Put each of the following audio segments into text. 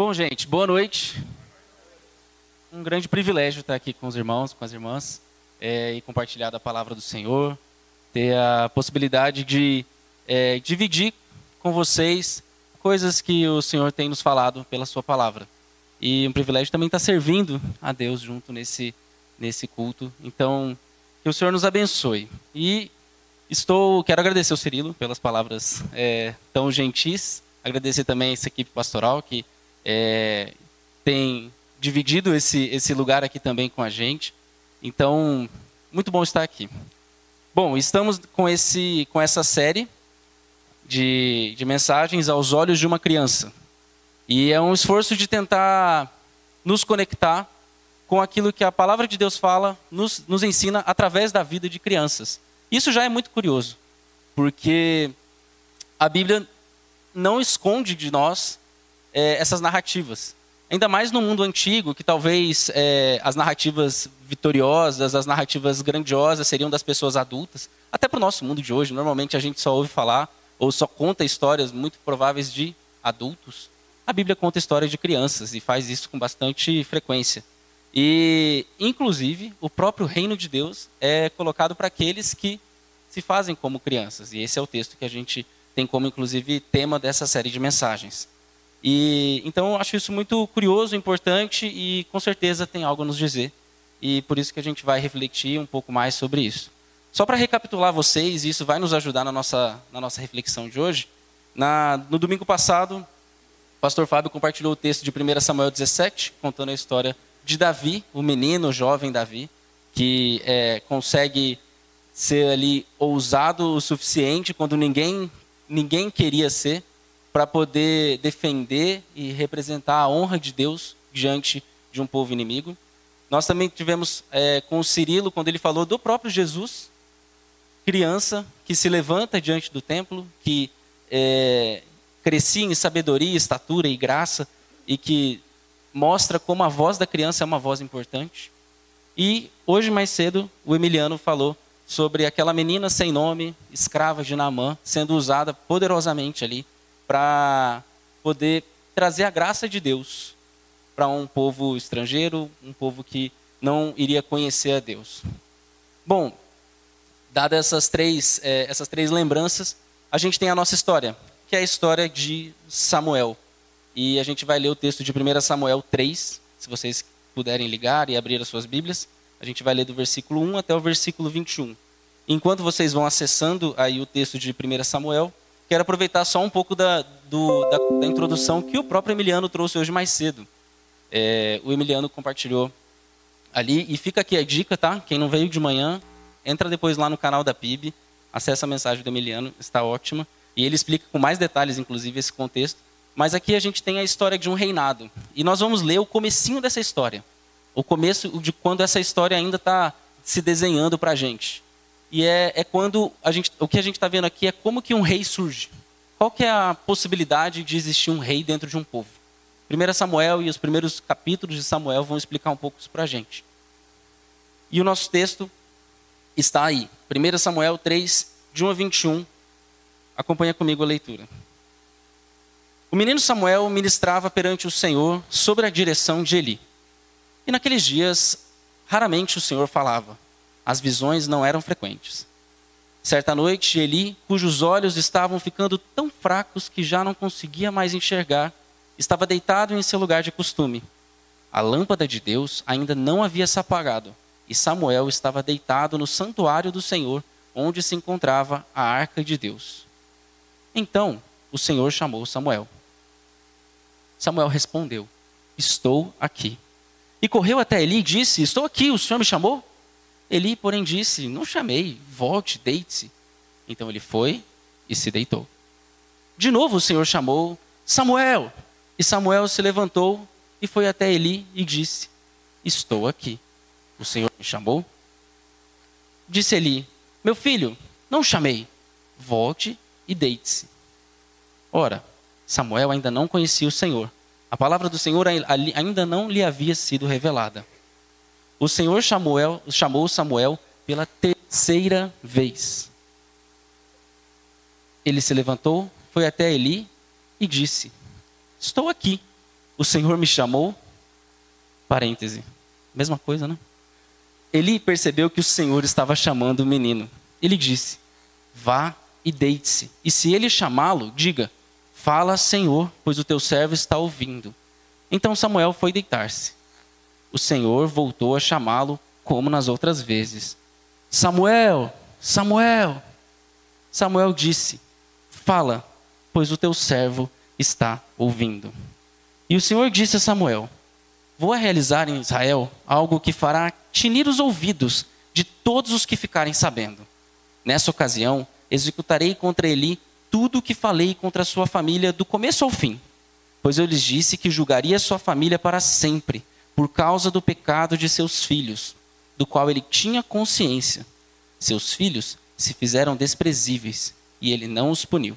Bom, gente, boa noite. Um grande privilégio estar aqui com os irmãos, com as irmãs, é, e compartilhar da palavra do Senhor, ter a possibilidade de é, dividir com vocês coisas que o Senhor tem nos falado pela Sua palavra. E um privilégio também estar servindo a Deus junto nesse, nesse culto. Então, que o Senhor nos abençoe. E estou, quero agradecer ao Cirilo pelas palavras é, tão gentis. Agradecer também a essa equipe pastoral que é, tem dividido esse, esse lugar aqui também com a gente. Então, muito bom estar aqui. Bom, estamos com, esse, com essa série de, de mensagens aos olhos de uma criança. E é um esforço de tentar nos conectar com aquilo que a palavra de Deus fala, nos, nos ensina através da vida de crianças. Isso já é muito curioso, porque a Bíblia não esconde de nós é, essas narrativas. Ainda mais no mundo antigo, que talvez é, as narrativas vitoriosas, as narrativas grandiosas seriam das pessoas adultas. Até para o nosso mundo de hoje, normalmente a gente só ouve falar ou só conta histórias muito prováveis de adultos. A Bíblia conta histórias de crianças e faz isso com bastante frequência. E, inclusive, o próprio reino de Deus é colocado para aqueles que se fazem como crianças. E esse é o texto que a gente tem como, inclusive, tema dessa série de mensagens. E então eu acho isso muito curioso, importante e com certeza tem algo a nos dizer. E por isso que a gente vai refletir um pouco mais sobre isso. Só para recapitular vocês, isso vai nos ajudar na nossa, na nossa reflexão de hoje. Na, no domingo passado, o pastor Fábio compartilhou o texto de 1 Samuel 17, contando a história de Davi, o menino, o jovem Davi, que é, consegue ser ali ousado o suficiente quando ninguém, ninguém queria ser para poder defender e representar a honra de Deus diante de um povo inimigo. Nós também tivemos é, com o Cirilo, quando ele falou do próprio Jesus, criança que se levanta diante do templo, que é, crescia em sabedoria, estatura e graça, e que mostra como a voz da criança é uma voz importante. E hoje, mais cedo, o Emiliano falou sobre aquela menina sem nome, escrava de Naamã, sendo usada poderosamente ali para poder trazer a graça de Deus para um povo estrangeiro, um povo que não iria conhecer a Deus. Bom, dadas essas três, é, essas três lembranças, a gente tem a nossa história, que é a história de Samuel. E a gente vai ler o texto de 1 Samuel 3, se vocês puderem ligar e abrir as suas Bíblias. A gente vai ler do versículo 1 até o versículo 21. Enquanto vocês vão acessando aí o texto de 1 Samuel, quero aproveitar só um pouco da, do, da, da introdução que o próprio Emiliano trouxe hoje mais cedo. É, o Emiliano compartilhou ali, e fica aqui a dica, tá? Quem não veio de manhã, entra depois lá no canal da PIB, acessa a mensagem do Emiliano, está ótima. E ele explica com mais detalhes, inclusive, esse contexto. Mas aqui a gente tem a história de um reinado. E nós vamos ler o comecinho dessa história. O começo de quando essa história ainda está se desenhando para a gente. E é, é quando a gente, o que a gente está vendo aqui é como que um rei surge. Qual que é a possibilidade de existir um rei dentro de um povo? 1 Samuel e os primeiros capítulos de Samuel vão explicar um pouco isso para a gente. E o nosso texto está aí. 1 Samuel 3, de 1 a 21. Acompanha comigo a leitura. O menino Samuel ministrava perante o Senhor sobre a direção de Eli. E naqueles dias, raramente o Senhor falava as visões não eram frequentes. Certa noite, Eli, cujos olhos estavam ficando tão fracos que já não conseguia mais enxergar, estava deitado em seu lugar de costume. A lâmpada de Deus ainda não havia se apagado, e Samuel estava deitado no santuário do Senhor, onde se encontrava a arca de Deus. Então o Senhor chamou Samuel. Samuel respondeu: Estou aqui. E correu até Eli e disse: Estou aqui, o Senhor me chamou? Eli, porém, disse: Não chamei, volte, deite-se. Então ele foi e se deitou. De novo o Senhor chamou Samuel. E Samuel se levantou e foi até Eli e disse: Estou aqui. O Senhor me chamou? Disse Eli: Meu filho, não chamei. Volte e deite-se. Ora, Samuel ainda não conhecia o Senhor. A palavra do Senhor ainda não lhe havia sido revelada o Senhor Samuel, chamou Samuel pela terceira vez. Ele se levantou, foi até Eli e disse: Estou aqui. o Senhor me chamou? Parêntese. Mesma coisa, né? Eli percebeu que o Senhor estava chamando o menino. Ele disse: Vá e deite-se. E se ele chamá-lo, diga: Fala, Senhor, pois o teu servo está ouvindo. Então Samuel foi deitar-se. O Senhor voltou a chamá-lo como nas outras vezes. Samuel, Samuel. Samuel disse: Fala, pois o teu servo está ouvindo. E o Senhor disse a Samuel: Vou realizar em Israel algo que fará tinir os ouvidos de todos os que ficarem sabendo. Nessa ocasião, executarei contra Eli tudo o que falei contra sua família do começo ao fim, pois eu lhes disse que julgaria sua família para sempre, por causa do pecado de seus filhos, do qual ele tinha consciência. Seus filhos se fizeram desprezíveis e ele não os puniu.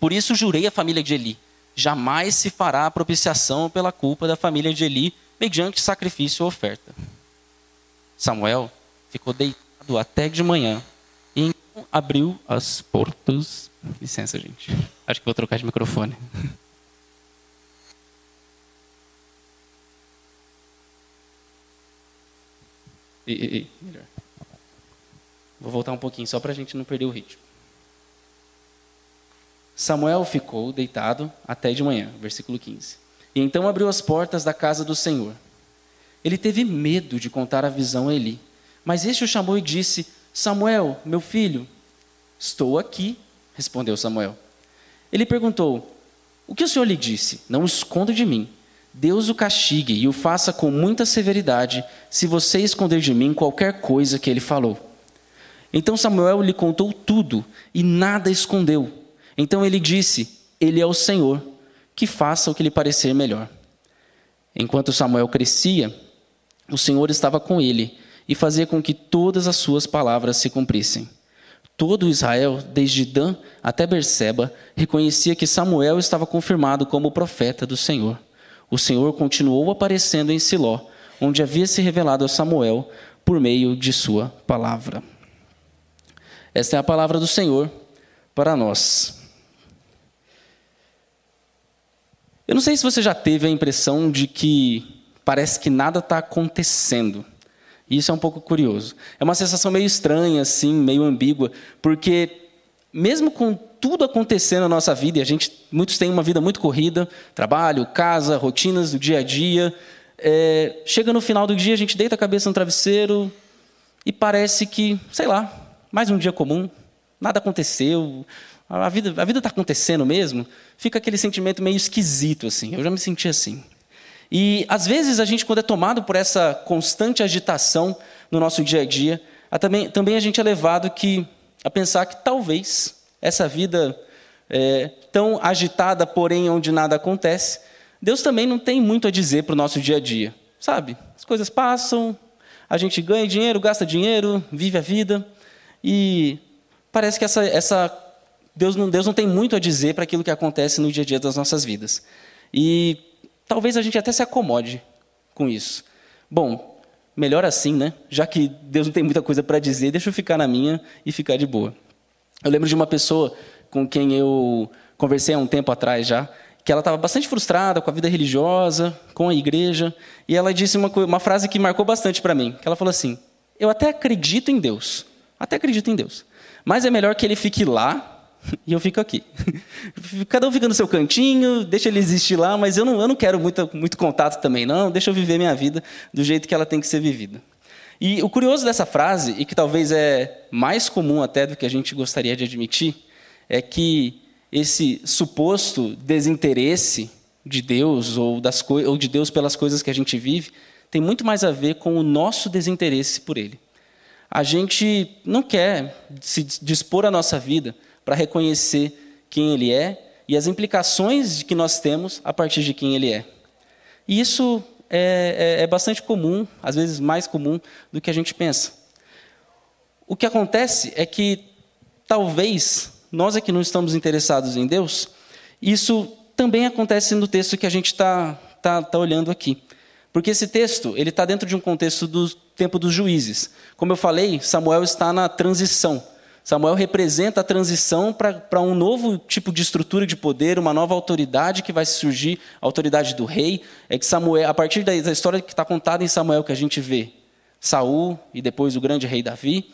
Por isso jurei à família de Eli: jamais se fará propiciação pela culpa da família de Eli mediante sacrifício ou oferta. Samuel ficou deitado até de manhã e então abriu as portas. Licença, gente. Acho que vou trocar de microfone. Melhor. Vou voltar um pouquinho só para a gente não perder o ritmo. Samuel ficou deitado até de manhã, versículo 15. E então abriu as portas da casa do Senhor. Ele teve medo de contar a visão a Eli. Mas este o chamou e disse: Samuel, meu filho. Estou aqui, respondeu Samuel. Ele perguntou: O que o senhor lhe disse? Não esconda de mim. Deus o castigue e o faça com muita severidade, se você esconder de mim qualquer coisa que ele falou. Então Samuel lhe contou tudo e nada escondeu. Então ele disse: Ele é o Senhor, que faça o que lhe parecer melhor. Enquanto Samuel crescia, o Senhor estava com ele e fazia com que todas as suas palavras se cumprissem. Todo Israel, desde Dan até Berseba, reconhecia que Samuel estava confirmado como profeta do Senhor. O Senhor continuou aparecendo em Siló, onde havia se revelado a Samuel por meio de sua palavra. Esta é a palavra do Senhor para nós. Eu não sei se você já teve a impressão de que parece que nada está acontecendo. Isso é um pouco curioso. É uma sensação meio estranha, assim, meio ambígua, porque mesmo com tudo acontecendo na nossa vida, e a gente, muitos têm uma vida muito corrida, trabalho, casa, rotinas do dia a dia, é, chega no final do dia, a gente deita a cabeça no travesseiro e parece que, sei lá, mais um dia comum, nada aconteceu, a vida a vida está acontecendo mesmo, fica aquele sentimento meio esquisito assim. Eu já me senti assim. E às vezes a gente, quando é tomado por essa constante agitação no nosso dia a dia, a também, também a gente é levado que, a pensar que talvez essa vida é, tão agitada, porém onde nada acontece, Deus também não tem muito a dizer para o nosso dia a dia. Sabe? As coisas passam, a gente ganha dinheiro, gasta dinheiro, vive a vida, e parece que essa, essa Deus, não, Deus não tem muito a dizer para aquilo que acontece no dia a dia das nossas vidas. E talvez a gente até se acomode com isso. Bom, melhor assim, né? Já que Deus não tem muita coisa para dizer, deixa eu ficar na minha e ficar de boa. Eu lembro de uma pessoa com quem eu conversei há um tempo atrás já, que ela estava bastante frustrada com a vida religiosa, com a igreja, e ela disse uma, uma frase que marcou bastante para mim, que ela falou assim: "Eu até acredito em Deus, até acredito em Deus, mas é melhor que ele fique lá e eu fico aqui. Cada um fica no seu cantinho, deixa ele existir lá, mas eu não, eu não quero muito, muito contato também, não. Deixa eu viver minha vida do jeito que ela tem que ser vivida. E o curioso dessa frase, e que talvez é mais comum até do que a gente gostaria de admitir, é que esse suposto desinteresse de Deus ou, das ou de Deus pelas coisas que a gente vive tem muito mais a ver com o nosso desinteresse por Ele. A gente não quer se dispor a nossa vida para reconhecer quem Ele é e as implicações que nós temos a partir de quem Ele é. E isso é, é, é bastante comum, às vezes mais comum do que a gente pensa. O que acontece é que talvez nós é que não estamos interessados em Deus, isso também acontece no texto que a gente está tá, tá olhando aqui. Porque esse texto ele está dentro de um contexto do tempo dos juízes. Como eu falei, Samuel está na transição. Samuel representa a transição para um novo tipo de estrutura de poder, uma nova autoridade que vai surgir, a autoridade do rei. É que Samuel, a partir da história que está contada em Samuel, que a gente vê Saul e depois o grande rei Davi.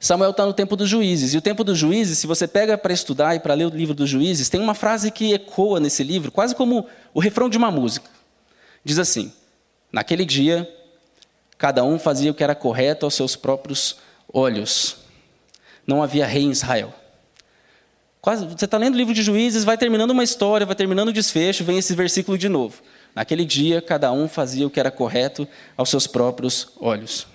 Samuel está no tempo dos juízes. E o tempo dos juízes, se você pega para estudar e para ler o livro dos juízes, tem uma frase que ecoa nesse livro, quase como o refrão de uma música. Diz assim: Naquele dia, cada um fazia o que era correto aos seus próprios olhos não havia rei em Israel. Quase, você está lendo o livro de Juízes, vai terminando uma história, vai terminando o desfecho, vem esse versículo de novo. Naquele dia, cada um fazia o que era correto aos seus próprios olhos.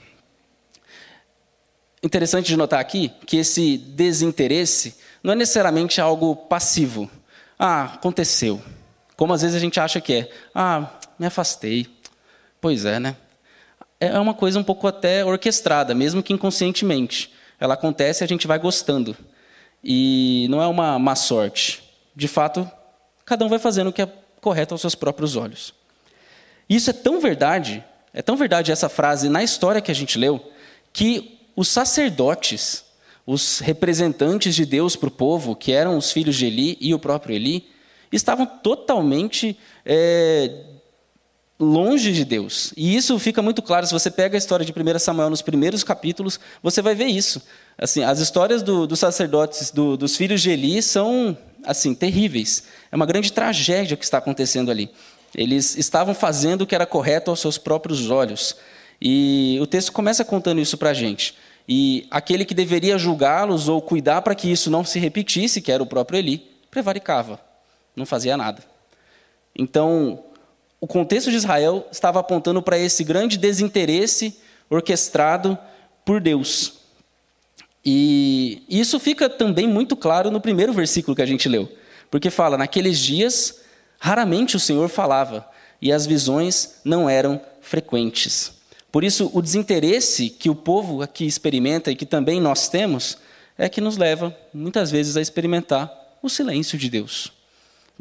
Interessante de notar aqui que esse desinteresse não é necessariamente algo passivo. Ah, aconteceu. Como às vezes a gente acha que é. Ah, me afastei. Pois é, né? É uma coisa um pouco até orquestrada, mesmo que inconscientemente ela acontece e a gente vai gostando. E não é uma má sorte. De fato, cada um vai fazendo o que é correto aos seus próprios olhos. Isso é tão verdade, é tão verdade essa frase na história que a gente leu, que os sacerdotes, os representantes de Deus para o povo, que eram os filhos de Eli e o próprio Eli, estavam totalmente é, longe de Deus. E isso fica muito claro, se você pega a história de 1 Samuel nos primeiros capítulos, você vai ver isso. Assim, as histórias do, dos sacerdotes, do, dos filhos de Eli, são assim terríveis. É uma grande tragédia o que está acontecendo ali. Eles estavam fazendo o que era correto aos seus próprios olhos. E o texto começa contando isso para a gente. E aquele que deveria julgá-los ou cuidar para que isso não se repetisse, que era o próprio Eli, prevaricava, não fazia nada. Então, o contexto de Israel estava apontando para esse grande desinteresse orquestrado por Deus. E isso fica também muito claro no primeiro versículo que a gente leu, porque fala: naqueles dias, raramente o Senhor falava, e as visões não eram frequentes. Por isso, o desinteresse que o povo aqui experimenta e que também nós temos, é que nos leva, muitas vezes, a experimentar o silêncio de Deus.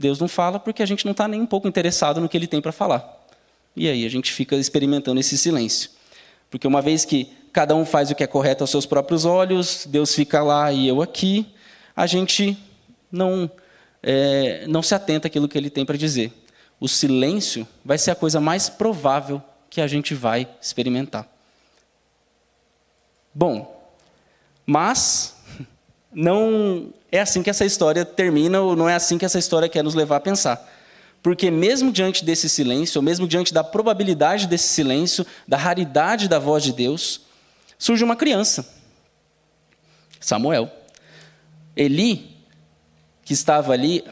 Deus não fala porque a gente não está nem um pouco interessado no que ele tem para falar. E aí a gente fica experimentando esse silêncio. Porque uma vez que cada um faz o que é correto aos seus próprios olhos, Deus fica lá e eu aqui, a gente não, é, não se atenta àquilo que ele tem para dizer. O silêncio vai ser a coisa mais provável que a gente vai experimentar. Bom, mas não é assim que essa história termina, ou não é assim que essa história quer nos levar a pensar. Porque, mesmo diante desse silêncio, ou mesmo diante da probabilidade desse silêncio, da raridade da voz de Deus, surge uma criança, Samuel. Eli, que estava ali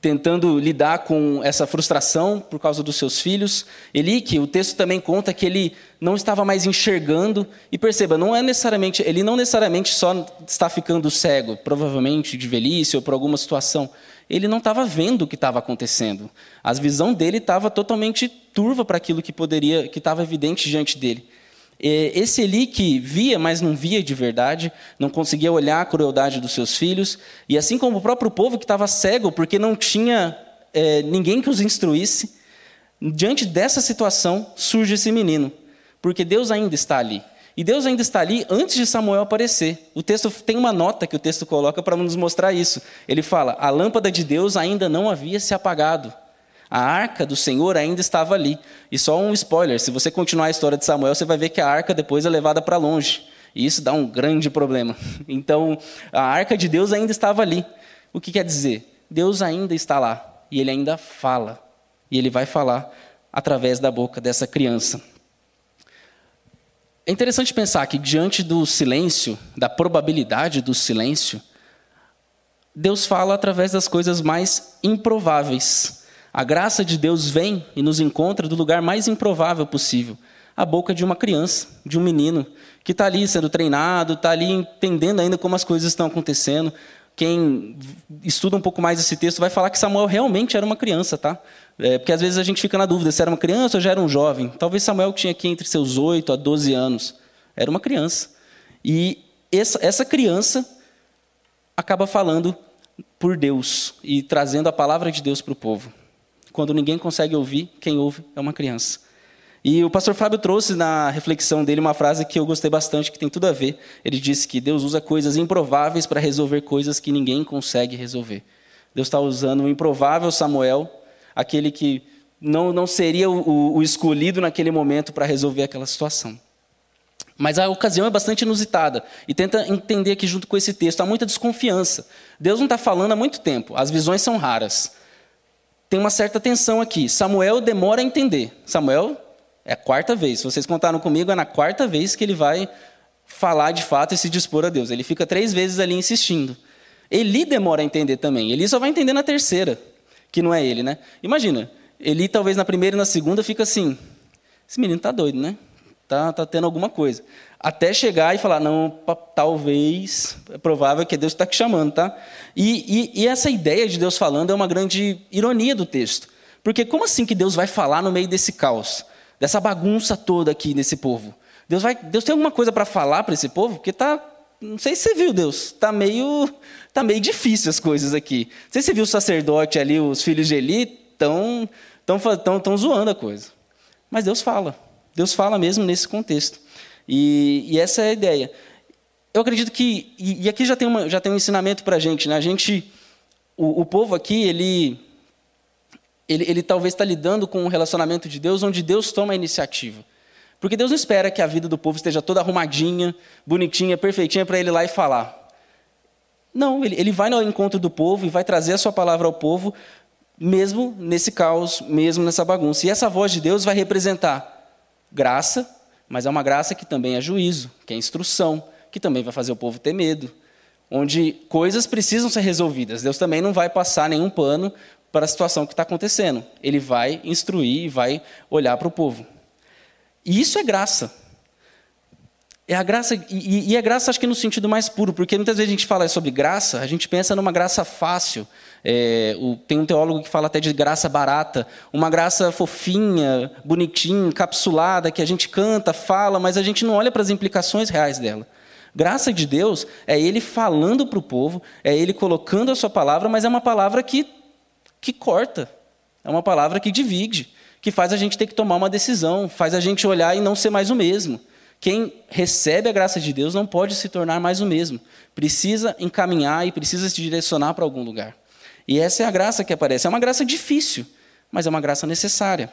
tentando lidar com essa frustração por causa dos seus filhos. Eli, que o texto também conta que ele não estava mais enxergando. E perceba, não é necessariamente, ele não necessariamente só está ficando cego, provavelmente de velhice ou por alguma situação. Ele não estava vendo o que estava acontecendo. A visão dele estava totalmente turva para aquilo que poderia, que estava evidente diante dele. Esse Eli que via, mas não via de verdade, não conseguia olhar a crueldade dos seus filhos, e assim como o próprio povo que estava cego porque não tinha é, ninguém que os instruísse, diante dessa situação surge esse menino, porque Deus ainda está ali. E Deus ainda está ali antes de Samuel aparecer. O texto tem uma nota que o texto coloca para nos mostrar isso. Ele fala: a lâmpada de Deus ainda não havia se apagado. A arca do Senhor ainda estava ali. E só um spoiler: se você continuar a história de Samuel, você vai ver que a arca depois é levada para longe. E isso dá um grande problema. Então, a arca de Deus ainda estava ali. O que quer dizer? Deus ainda está lá. E ele ainda fala. E ele vai falar através da boca dessa criança. É interessante pensar que, diante do silêncio, da probabilidade do silêncio, Deus fala através das coisas mais improváveis. A graça de Deus vem e nos encontra do lugar mais improvável possível a boca de uma criança, de um menino, que está ali sendo treinado, está ali entendendo ainda como as coisas estão acontecendo. Quem estuda um pouco mais esse texto vai falar que Samuel realmente era uma criança, tá? É, porque às vezes a gente fica na dúvida se era uma criança ou já era um jovem. Talvez Samuel tinha aqui entre seus 8 a 12 anos. Era uma criança. E essa, essa criança acaba falando por Deus e trazendo a palavra de Deus para o povo. Quando ninguém consegue ouvir, quem ouve é uma criança. E o pastor Fábio trouxe na reflexão dele uma frase que eu gostei bastante, que tem tudo a ver. Ele disse que Deus usa coisas improváveis para resolver coisas que ninguém consegue resolver. Deus está usando o improvável Samuel, aquele que não, não seria o, o escolhido naquele momento para resolver aquela situação. Mas a ocasião é bastante inusitada. E tenta entender aqui junto com esse texto. Há muita desconfiança. Deus não está falando há muito tempo. As visões são raras. Tem uma certa tensão aqui. Samuel demora a entender. Samuel é a quarta vez. Se vocês contaram comigo, é na quarta vez que ele vai falar de fato e se dispor a Deus. Ele fica três vezes ali insistindo. Eli demora a entender também. Eli só vai entender na terceira, que não é ele, né? Imagina, Eli talvez na primeira e na segunda fica assim: esse menino tá doido, né? Tá, tá tendo alguma coisa. Até chegar e falar, não, talvez, é provável que Deus está te chamando, tá? E, e, e essa ideia de Deus falando é uma grande ironia do texto. Porque como assim que Deus vai falar no meio desse caos? Dessa bagunça toda aqui nesse povo? Deus, vai, Deus tem alguma coisa para falar para esse povo? Porque tá, não sei se você viu, Deus, tá meio, tá meio difícil as coisas aqui. Não sei se você viu o sacerdote ali, os filhos de Eli, estão tão, tão, tão zoando a coisa. Mas Deus fala. Deus fala mesmo nesse contexto. E, e essa é a ideia. Eu acredito que, e, e aqui já tem, uma, já tem um ensinamento para a gente, né? A gente, o, povo aqui, ele, ele, ele talvez está lidando com um relacionamento de Deus onde Deus toma a iniciativa. Porque Deus não espera que a vida do povo esteja toda arrumadinha, bonitinha, perfeitinha para ele ir lá e falar. Não, ele, ele vai ao encontro do povo e vai trazer a sua palavra ao povo, mesmo nesse caos, mesmo nessa bagunça. E essa voz de Deus vai representar graça, mas é uma graça que também é juízo, que é instrução, que também vai fazer o povo ter medo, onde coisas precisam ser resolvidas. Deus também não vai passar nenhum pano para a situação que está acontecendo. Ele vai instruir e vai olhar para o povo. E isso é graça. É a graça, e, e é graça acho que no sentido mais puro, porque muitas vezes a gente fala sobre graça, a gente pensa numa graça fácil. É, o, tem um teólogo que fala até de graça barata, uma graça fofinha, bonitinha, encapsulada, que a gente canta, fala, mas a gente não olha para as implicações reais dela. Graça de Deus é Ele falando para o povo, é Ele colocando a sua palavra, mas é uma palavra que, que corta, é uma palavra que divide, que faz a gente ter que tomar uma decisão, faz a gente olhar e não ser mais o mesmo. Quem recebe a graça de Deus não pode se tornar mais o mesmo. Precisa encaminhar e precisa se direcionar para algum lugar. E essa é a graça que aparece. É uma graça difícil, mas é uma graça necessária.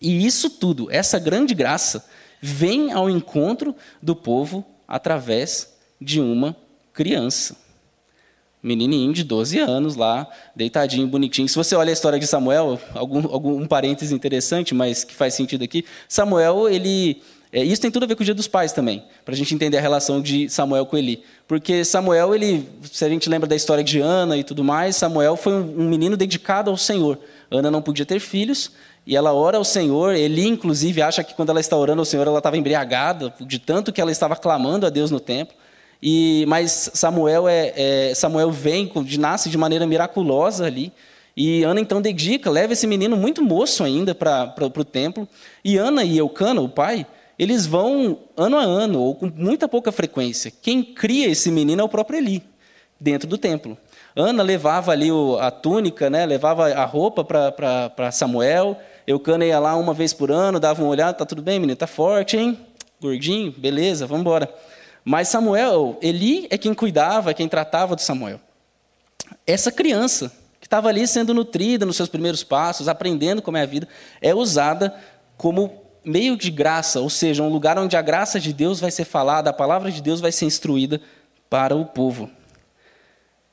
E isso tudo, essa grande graça, vem ao encontro do povo através de uma criança. Menininho de 12 anos lá, deitadinho, bonitinho. Se você olha a história de Samuel, algum, algum um parêntese interessante, mas que faz sentido aqui. Samuel, ele é, isso tem tudo a ver com o Dia dos Pais também, para a gente entender a relação de Samuel com Eli. Porque Samuel, ele, se a gente lembra da história de Ana e tudo mais, Samuel foi um, um menino dedicado ao Senhor. Ana não podia ter filhos, e ela ora ao Senhor. Eli, inclusive, acha que quando ela está orando ao Senhor, ela estava embriagada, de tanto que ela estava clamando a Deus no templo. E, mas Samuel, é, é, Samuel vem, nasce de maneira miraculosa ali. E Ana então dedica, leva esse menino muito moço ainda para o templo. E Ana e Eucana, o pai, eles vão ano a ano, ou com muita pouca frequência. Quem cria esse menino é o próprio Eli, dentro do templo. Ana levava ali a túnica, né, levava a roupa para Samuel. Eucana ia lá uma vez por ano, dava uma olhada, tá tudo bem, menino, tá forte, hein? Gordinho, beleza, vamos embora. Mas Samuel, Eli é quem cuidava, é quem tratava de Samuel. Essa criança que estava ali sendo nutrida nos seus primeiros passos, aprendendo como é a vida, é usada como meio de graça, ou seja, um lugar onde a graça de Deus vai ser falada, a palavra de Deus vai ser instruída para o povo.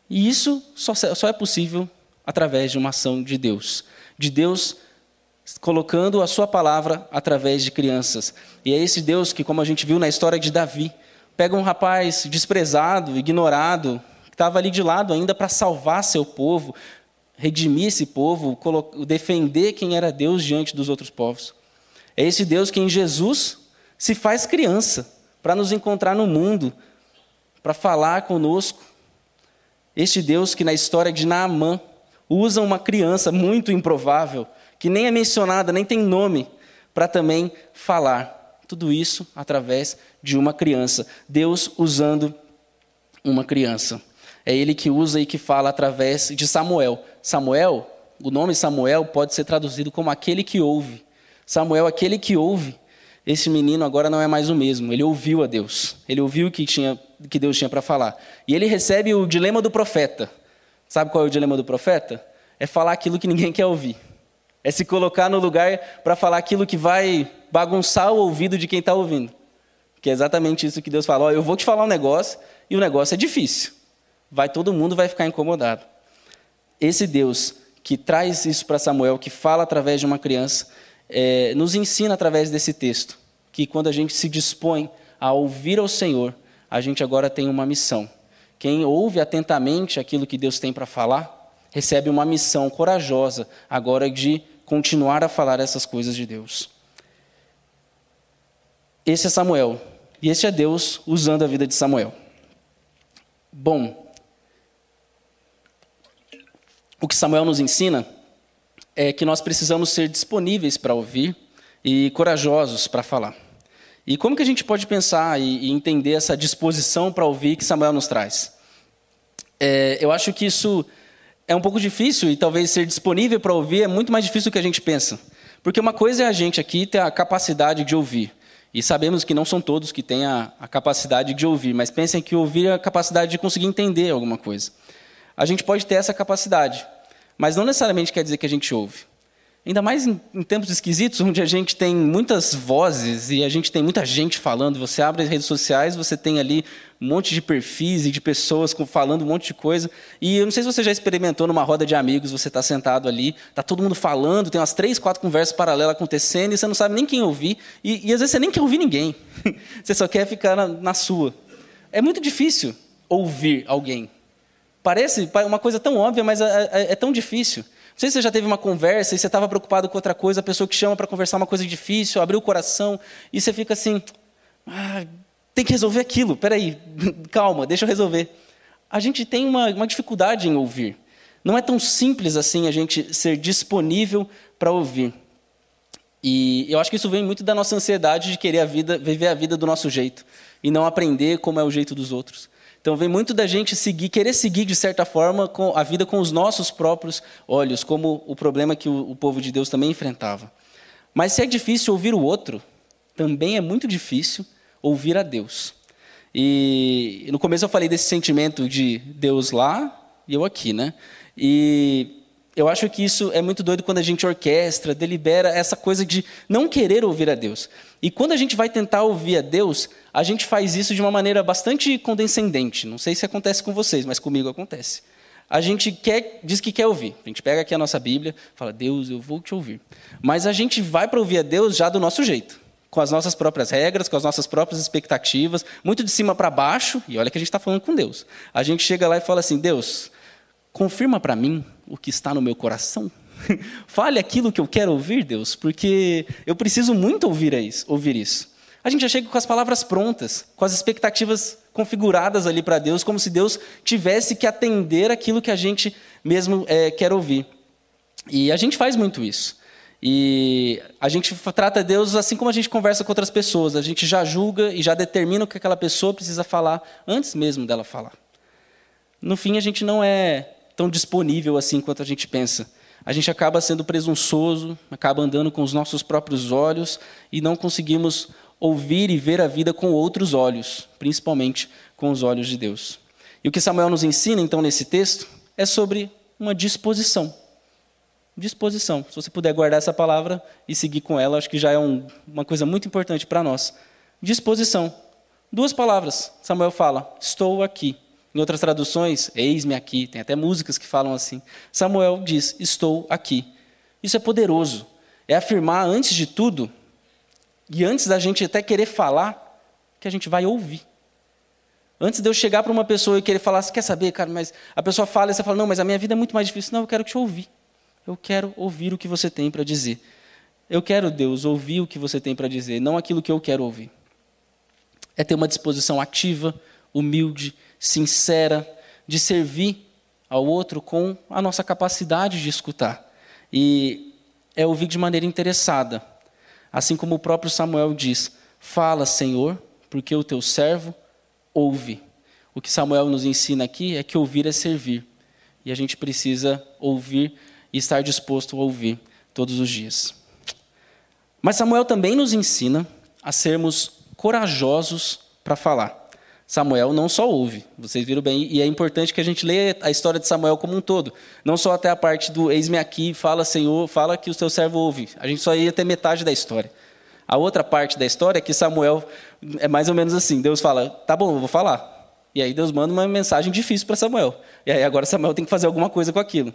E isso só, só é possível através de uma ação de Deus, de Deus colocando a sua palavra através de crianças. E é esse Deus que, como a gente viu na história de Davi, pega um rapaz desprezado, ignorado, que estava ali de lado ainda para salvar seu povo, redimir esse povo, defender quem era Deus diante dos outros povos. É esse Deus que em Jesus se faz criança para nos encontrar no mundo, para falar conosco. Este Deus que na história de Naamã usa uma criança muito improvável, que nem é mencionada, nem tem nome, para também falar. Tudo isso através de uma criança. Deus usando uma criança. É ele que usa e que fala através de Samuel. Samuel, o nome Samuel pode ser traduzido como aquele que ouve. Samuel, aquele que ouve, esse menino agora não é mais o mesmo. Ele ouviu a Deus. Ele ouviu o que, tinha, que Deus tinha para falar. E ele recebe o dilema do profeta. Sabe qual é o dilema do profeta? É falar aquilo que ninguém quer ouvir. É se colocar no lugar para falar aquilo que vai bagunçar o ouvido de quem está ouvindo. Que é exatamente isso que Deus fala. Oh, eu vou te falar um negócio e o negócio é difícil. Vai todo mundo vai ficar incomodado. Esse Deus que traz isso para Samuel, que fala através de uma criança, é, nos ensina através desse texto que quando a gente se dispõe a ouvir ao Senhor, a gente agora tem uma missão. Quem ouve atentamente aquilo que Deus tem para falar, recebe uma missão corajosa agora de continuar a falar essas coisas de Deus. Esse é Samuel. E esse é Deus usando a vida de Samuel. Bom, o que Samuel nos ensina é que nós precisamos ser disponíveis para ouvir e corajosos para falar. E como que a gente pode pensar e, entender essa disposição para ouvir que Samuel nos traz? É, eu acho que isso é um pouco difícil e talvez ser disponível para ouvir é muito mais difícil do que a gente pensa. Porque uma coisa é a gente aqui ter a capacidade de ouvir. E sabemos que não são todos que têm a, a, capacidade de ouvir, mas pensem que ouvir é a capacidade de conseguir entender alguma coisa. A gente pode ter essa capacidade, mas não necessariamente quer dizer que a gente ouve. Ainda mais em, em, tempos esquisitos, onde a gente tem muitas vozes e a gente tem muita gente falando. Você abre as redes sociais, você tem ali um monte de perfis e de pessoas falando um monte de coisa. E eu não sei se você já experimentou numa roda de amigos, você está sentado ali, está todo mundo falando, tem umas três, quatro conversas paralelas acontecendo e você não sabe nem quem ouvir. E, e às vezes você nem quer ouvir ninguém. você só quer ficar na, na sua. É muito difícil ouvir alguém. Parece uma coisa tão óbvia, mas é, é, é tão difícil. Não sei se você já teve uma conversa e você estava preocupado com outra coisa, a pessoa que chama para conversar uma coisa difícil, abriu o coração, e você fica assim, ah, tem que resolver aquilo, peraí, calma, deixa eu resolver. A gente tem uma, uma dificuldade em ouvir. Não é tão simples assim a gente ser disponível para ouvir. E eu acho que isso vem muito da nossa ansiedade de querer a vida, viver a vida do nosso jeito e não aprender como é o jeito dos outros. Então vem muito da gente seguir, querer seguir de certa forma a vida com os nossos próprios olhos, como o problema que o, o povo de Deus também enfrentava. Mas se é difícil ouvir o outro, também é muito difícil ouvir a Deus. E no começo eu falei desse sentimento de Deus lá e eu aqui, né? E eu acho que isso é muito doido quando a gente orquestra, delibera essa coisa de não querer ouvir a Deus. E quando a gente vai tentar ouvir a Deus, a gente faz isso de uma maneira bastante condescendente. Não sei se acontece com vocês, mas comigo acontece. A gente quer, diz que quer ouvir. A gente pega aqui a nossa Bíblia, fala, Deus, eu vou te ouvir. Mas a gente vai para ouvir a Deus já do nosso jeito, com as nossas próprias regras, com as nossas próprias expectativas, muito de cima para baixo. E olha que a gente está falando com Deus. A gente chega lá e fala assim: Deus, confirma para mim o que está no meu coração. Fale aquilo que eu quero ouvir, Deus, porque eu preciso muito ouvir isso. Ouvir isso. A gente já chega com as palavras prontas, com as expectativas configuradas ali para Deus, como se Deus tivesse que atender aquilo que a gente mesmo é, quer ouvir. E a gente faz muito isso. E a gente trata Deus assim como a gente conversa com outras pessoas. A gente já julga e já determina o que aquela pessoa precisa falar antes mesmo dela falar. No fim, a gente não é tão disponível assim quanto a gente pensa. A gente acaba sendo presunçoso, acaba andando com os nossos próprios olhos e não conseguimos ouvir e ver a vida com outros olhos, principalmente com os olhos de Deus. E o que Samuel nos ensina, então, nesse texto, é sobre uma disposição. Disposição. Se você puder guardar essa palavra e seguir com ela, acho que já é um, uma coisa muito importante para nós. Disposição. Duas palavras. Samuel fala: Estou aqui. Em outras traduções, eis-me aqui. Tem até músicas que falam assim. Samuel diz: Estou aqui. Isso é poderoso. É afirmar, antes de tudo, e antes da gente até querer falar, que a gente vai ouvir. Antes de eu chegar para uma pessoa e querer falar, você quer saber, cara, mas a pessoa fala e você fala, não, mas a minha vida é muito mais difícil. Não, eu quero te ouvir. Eu quero ouvir o que você tem para dizer. Eu quero, Deus, ouvir o que você tem para dizer, não aquilo que eu quero ouvir. É ter uma disposição ativa, humilde, sincera, de servir ao outro com a nossa capacidade de escutar. E é ouvir de maneira interessada. Assim como o próprio Samuel diz: Fala, Senhor, porque o teu servo ouve. O que Samuel nos ensina aqui é que ouvir é servir. E a gente precisa ouvir e estar disposto a ouvir todos os dias. Mas Samuel também nos ensina a sermos corajosos para falar. Samuel não só ouve, vocês viram bem, e é importante que a gente leia a história de Samuel como um todo, não só até a parte do eis-me aqui, fala Senhor, fala que o teu servo ouve. A gente só ia até metade da história. A outra parte da história é que Samuel é mais ou menos assim, Deus fala, tá bom, eu vou falar. E aí Deus manda uma mensagem difícil para Samuel. E aí agora Samuel tem que fazer alguma coisa com aquilo.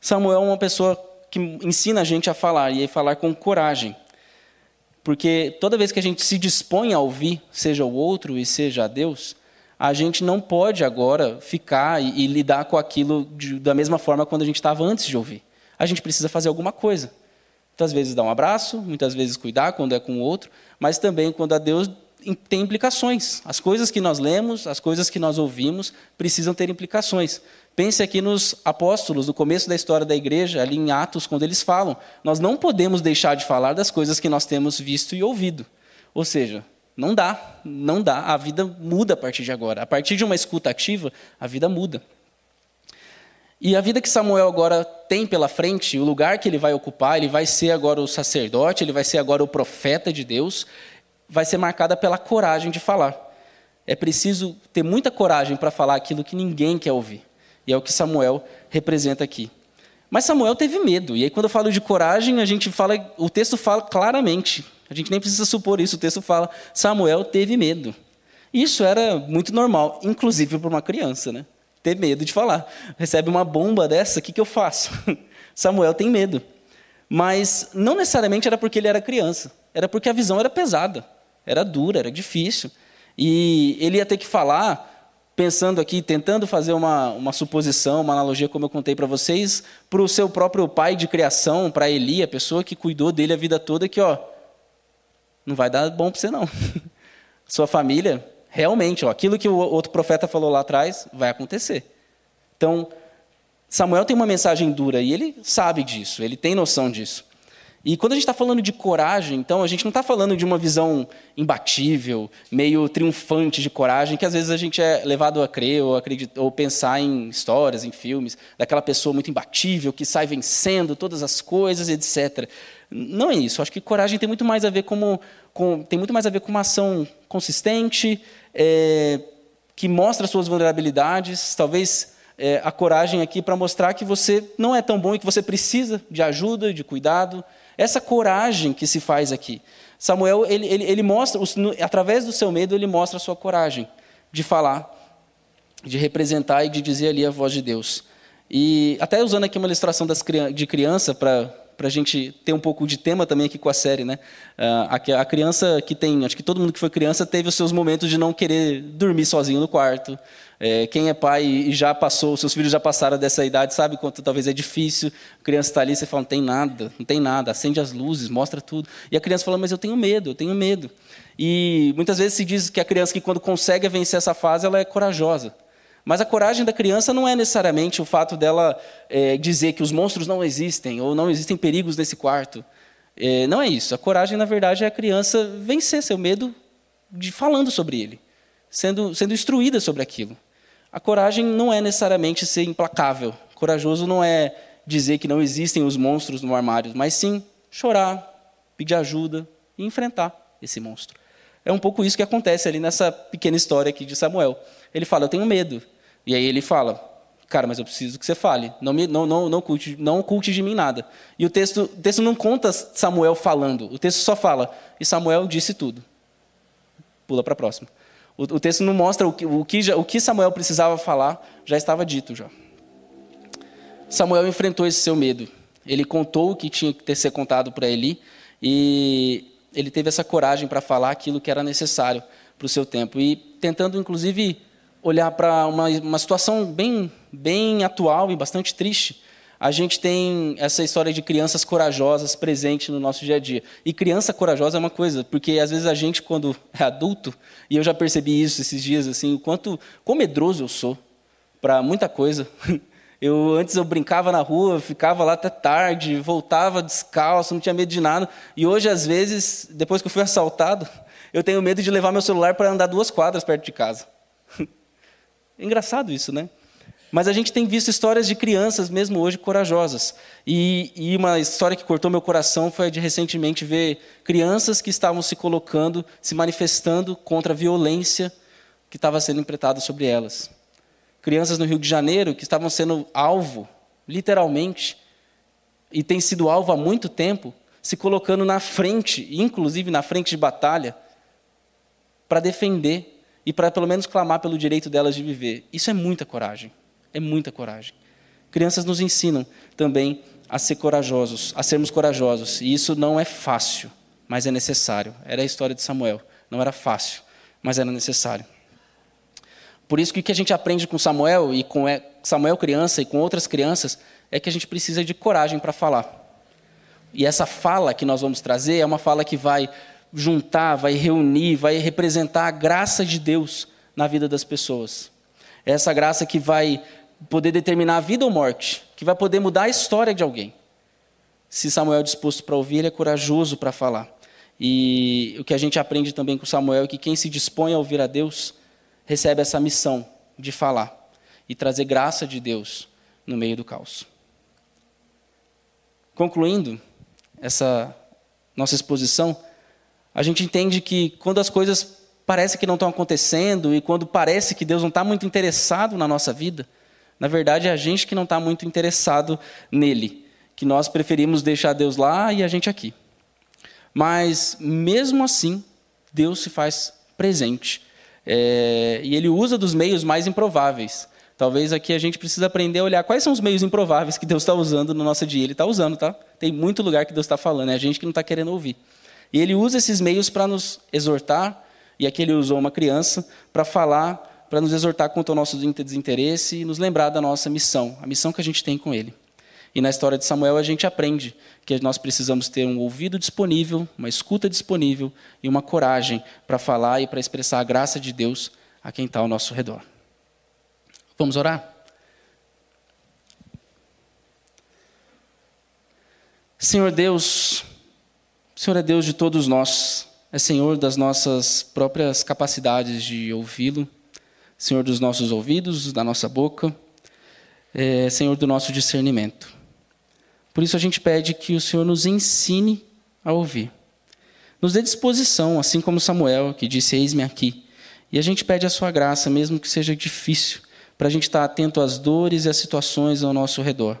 Samuel é uma pessoa que ensina a gente a falar, e a falar com coragem. Porque toda vez que a gente se dispõe a ouvir, seja o outro e seja a Deus, a gente não pode agora ficar e, e lidar com aquilo de, da mesma forma quando a gente estava antes de ouvir. A gente precisa fazer alguma coisa. Muitas vezes dar um abraço, muitas vezes cuidar quando é com o outro, mas também quando a Deus tem implicações. As coisas que nós lemos, as coisas que nós ouvimos, precisam ter implicações. Pense aqui nos apóstolos, no começo da história da igreja, ali em Atos, quando eles falam. Nós não podemos deixar de falar das coisas que nós temos visto e ouvido. Ou seja, não dá, não dá. A vida muda a partir de agora. A partir de uma escuta ativa, a vida muda. E a vida que Samuel agora tem pela frente, o lugar que ele vai ocupar, ele vai ser agora o sacerdote, ele vai ser agora o profeta de Deus, vai ser marcada pela coragem de falar. É preciso ter muita coragem para falar aquilo que ninguém quer ouvir. E é o que Samuel representa aqui. Mas Samuel teve medo. E aí, quando eu falo de coragem, a gente fala, o texto fala claramente. A gente nem precisa supor isso. O texto fala: Samuel teve medo. Isso era muito normal, inclusive para uma criança, né? Ter medo de falar. Recebe uma bomba dessa, o que, que eu faço? Samuel tem medo. Mas não necessariamente era porque ele era criança, era porque a visão era pesada, era dura, era difícil. E ele ia ter que falar pensando aqui, tentando fazer uma, uma suposição, uma analogia, como eu contei para vocês, para o seu próprio pai de criação, para Eli, a pessoa que cuidou dele a vida toda, que ó, não vai dar bom para você não. Sua família, realmente, ó, aquilo que o outro profeta falou lá atrás, vai acontecer. Então, Samuel tem uma mensagem dura e ele sabe disso, ele tem noção disso. E quando a gente está falando de coragem, então, a gente não está falando de uma visão imbatível, meio triunfante de coragem, que às vezes a gente é levado a crer ou, acreditar, ou pensar em histórias, em filmes, daquela pessoa muito imbatível que sai vencendo todas as coisas, etc. Não é isso. Acho que coragem tem muito mais a ver como, com, tem muito mais a ver com uma ação consistente, é, que mostra suas vulnerabilidades, talvez é, a coragem aqui para mostrar que você não é tão bom e que você precisa de ajuda, de cuidado, essa coragem que se faz aqui. Samuel, ele, ele, ele mostra, através do seu medo, ele mostra a sua coragem de falar, de representar e de dizer ali a voz de Deus. E até usando aqui uma ilustração das, de criança para para a gente ter um pouco de tema também aqui com a série, né? Ah, a criança que tem, acho que todo mundo que foi criança teve os seus momentos de não querer dormir sozinho no quarto. É, quem é pai e já passou, seus filhos já passaram dessa idade, sabe quanto talvez é difícil. A criança está ali, você fala, não tem nada, não tem nada, acende as luzes, mostra tudo. E a criança fala, mas eu tenho medo, eu tenho medo. E muitas vezes se diz que a criança que quando consegue vencer essa fase, ela é corajosa. Mas a coragem da criança não é necessariamente o fato dela é, dizer que os monstros não existem ou não existem perigos nesse quarto. É, não é isso. A coragem, na verdade, é a criança vencer seu medo de falando sobre ele, sendo, sendo instruída sobre aquilo. A coragem não é necessariamente ser implacável. Corajoso não é dizer que não existem os monstros no armário, mas sim chorar, pedir ajuda e enfrentar esse monstro. É um pouco isso que acontece ali nessa pequena história aqui de Samuel. Ele fala: Eu tenho medo. E aí ele fala: Cara, mas eu preciso que você fale. Não, me, não, não, não, oculte, não oculte de mim nada. E o texto, o texto não conta Samuel falando. O texto só fala: E Samuel disse tudo. Pula para a próxima. O, o, texto não mostra o que, o, que já, o que Samuel precisava falar, já estava dito já. Samuel enfrentou esse seu medo. Ele contou o que tinha que ter ser contado para Eli e ele teve essa coragem para falar aquilo que era necessário para o seu tempo. E tentando, inclusive, olhar para uma, uma situação bem, bem atual e bastante triste, a gente tem essa história de crianças corajosas presente no nosso dia a dia. E criança corajosa é uma coisa, porque às vezes a gente, quando é adulto, e eu já percebi isso esses dias, assim, o quanto, quão medroso eu sou para muita coisa. Eu antes eu brincava na rua, ficava lá até tarde, voltava descalço, não tinha medo de nada. E hoje às vezes, depois que eu fui assaltado, eu tenho medo de levar meu celular para andar duas quadras perto de casa. É engraçado isso, né? Mas a gente tem visto histórias de crianças, mesmo hoje, corajosas. E, e, uma história que cortou meu coração foi a de recentemente ver crianças que estavam se colocando, se manifestando contra a violência que estava sendo implementada sobre elas. Crianças no Rio de Janeiro que estavam sendo alvo, literalmente, e têm sido alvo há muito tempo, se colocando na frente, inclusive na frente de batalha, para defender e para pelo menos clamar pelo direito delas de viver. Isso é muita coragem. É muita coragem. Crianças nos ensinam também a ser corajosos, a sermos corajosos. E isso não é fácil, mas é necessário. Era a história de Samuel. Não era fácil, mas era necessário. Por isso que o que a gente aprende com Samuel e com Samuel criança e com outras crianças é que a gente precisa de coragem para falar. E essa fala que nós vamos trazer é uma fala que vai juntar, vai reunir, vai representar a graça de Deus na vida das pessoas. É essa graça que vai poder determinar a vida ou morte, que vai poder mudar a história de alguém. Se Samuel é disposto para ouvir, ele é corajoso para falar. E o que a gente aprende também com Samuel é que quem se dispõe a ouvir a Deus recebe essa missão de falar e trazer graça de Deus no meio do caos. Concluindo essa nossa exposição, a gente entende que quando as coisas parecem que não estão acontecendo e quando parece que Deus não está muito interessado na nossa vida, na verdade é a gente que não está muito interessado nele, que nós preferimos deixar Deus lá e a gente aqui. Mas mesmo assim, Deus se faz presente é, e Ele usa dos meios mais improváveis. Talvez aqui a gente precisa aprender a olhar quais são os meios improváveis que Deus está usando no nosso dia. Ele está usando, tá? Tem muito lugar que Deus está falando, é a gente que não está querendo ouvir. E ele usa esses meios para nos exortar, e aqui ele usou uma criança para falar, para nos exortar contra o nosso desinteresse e nos lembrar da nossa missão, a missão que a gente tem com ele. E na história de Samuel a gente aprende que nós precisamos ter um ouvido disponível, uma escuta disponível e uma coragem para falar e para expressar a graça de Deus a quem está ao nosso redor. Vamos orar? Senhor Deus, Senhor é Deus de todos nós, é Senhor das nossas próprias capacidades de ouvi-lo, Senhor dos nossos ouvidos, da nossa boca, é Senhor do nosso discernimento. Por isso a gente pede que o Senhor nos ensine a ouvir. Nos dê disposição, assim como Samuel, que disse: Eis-me aqui. E a gente pede a sua graça, mesmo que seja difícil, para a gente estar atento às dores e às situações ao nosso redor.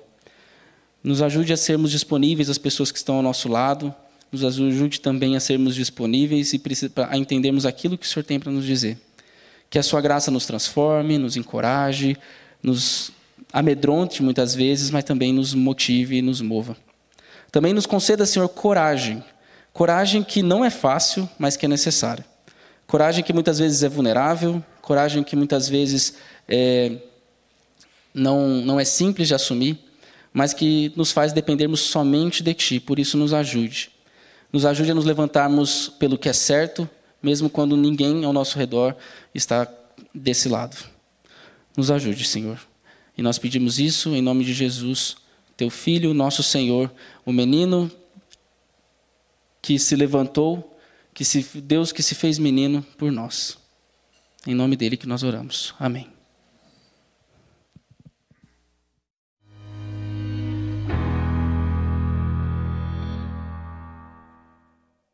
Nos ajude a sermos disponíveis às pessoas que estão ao nosso lado, nos ajude também a sermos disponíveis e a entendermos aquilo que o Senhor tem para nos dizer. Que a sua graça nos transforme, nos encoraje, nos amedronte muitas vezes, mas também nos motive e nos mova. Também nos conceda, Senhor, coragem. Coragem que não é fácil, mas que é necessária. Coragem que muitas vezes é vulnerável, coragem que muitas vezes é, não, não é simples de assumir, mas que nos faz dependermos somente de Ti. Por isso, nos ajude. Nos ajude a nos levantarmos pelo que é certo, mesmo quando ninguém ao nosso redor está desse lado. Nos ajude, Senhor. E nós pedimos isso em nome de Jesus, teu filho, nosso Senhor, o menino que se levantou, que se, Deus que se fez menino por nós. Em nome dele que nós oramos. Amém.